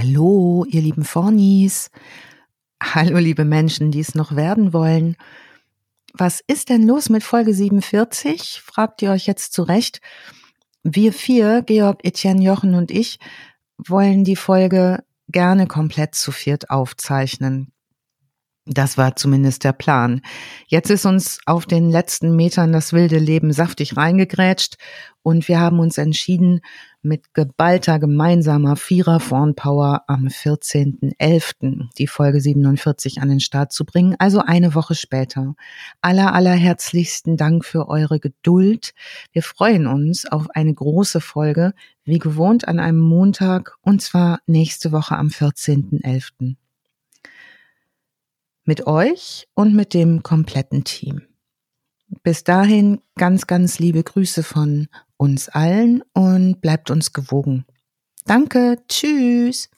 Hallo, ihr lieben Fornis. Hallo, liebe Menschen, die es noch werden wollen. Was ist denn los mit Folge 47? Fragt ihr euch jetzt zurecht. Wir vier, Georg, Etienne, Jochen und ich, wollen die Folge gerne komplett zu viert aufzeichnen. Das war zumindest der Plan. Jetzt ist uns auf den letzten Metern das wilde Leben saftig reingegrätscht und wir haben uns entschieden, mit geballter gemeinsamer Vierer Power am 14.11. die Folge 47 an den Start zu bringen, also eine Woche später. Aller, allerherzlichsten Dank für eure Geduld. Wir freuen uns auf eine große Folge, wie gewohnt an einem Montag, und zwar nächste Woche am 14.11 mit euch und mit dem kompletten Team. Bis dahin ganz, ganz liebe Grüße von uns allen und bleibt uns gewogen. Danke, tschüss.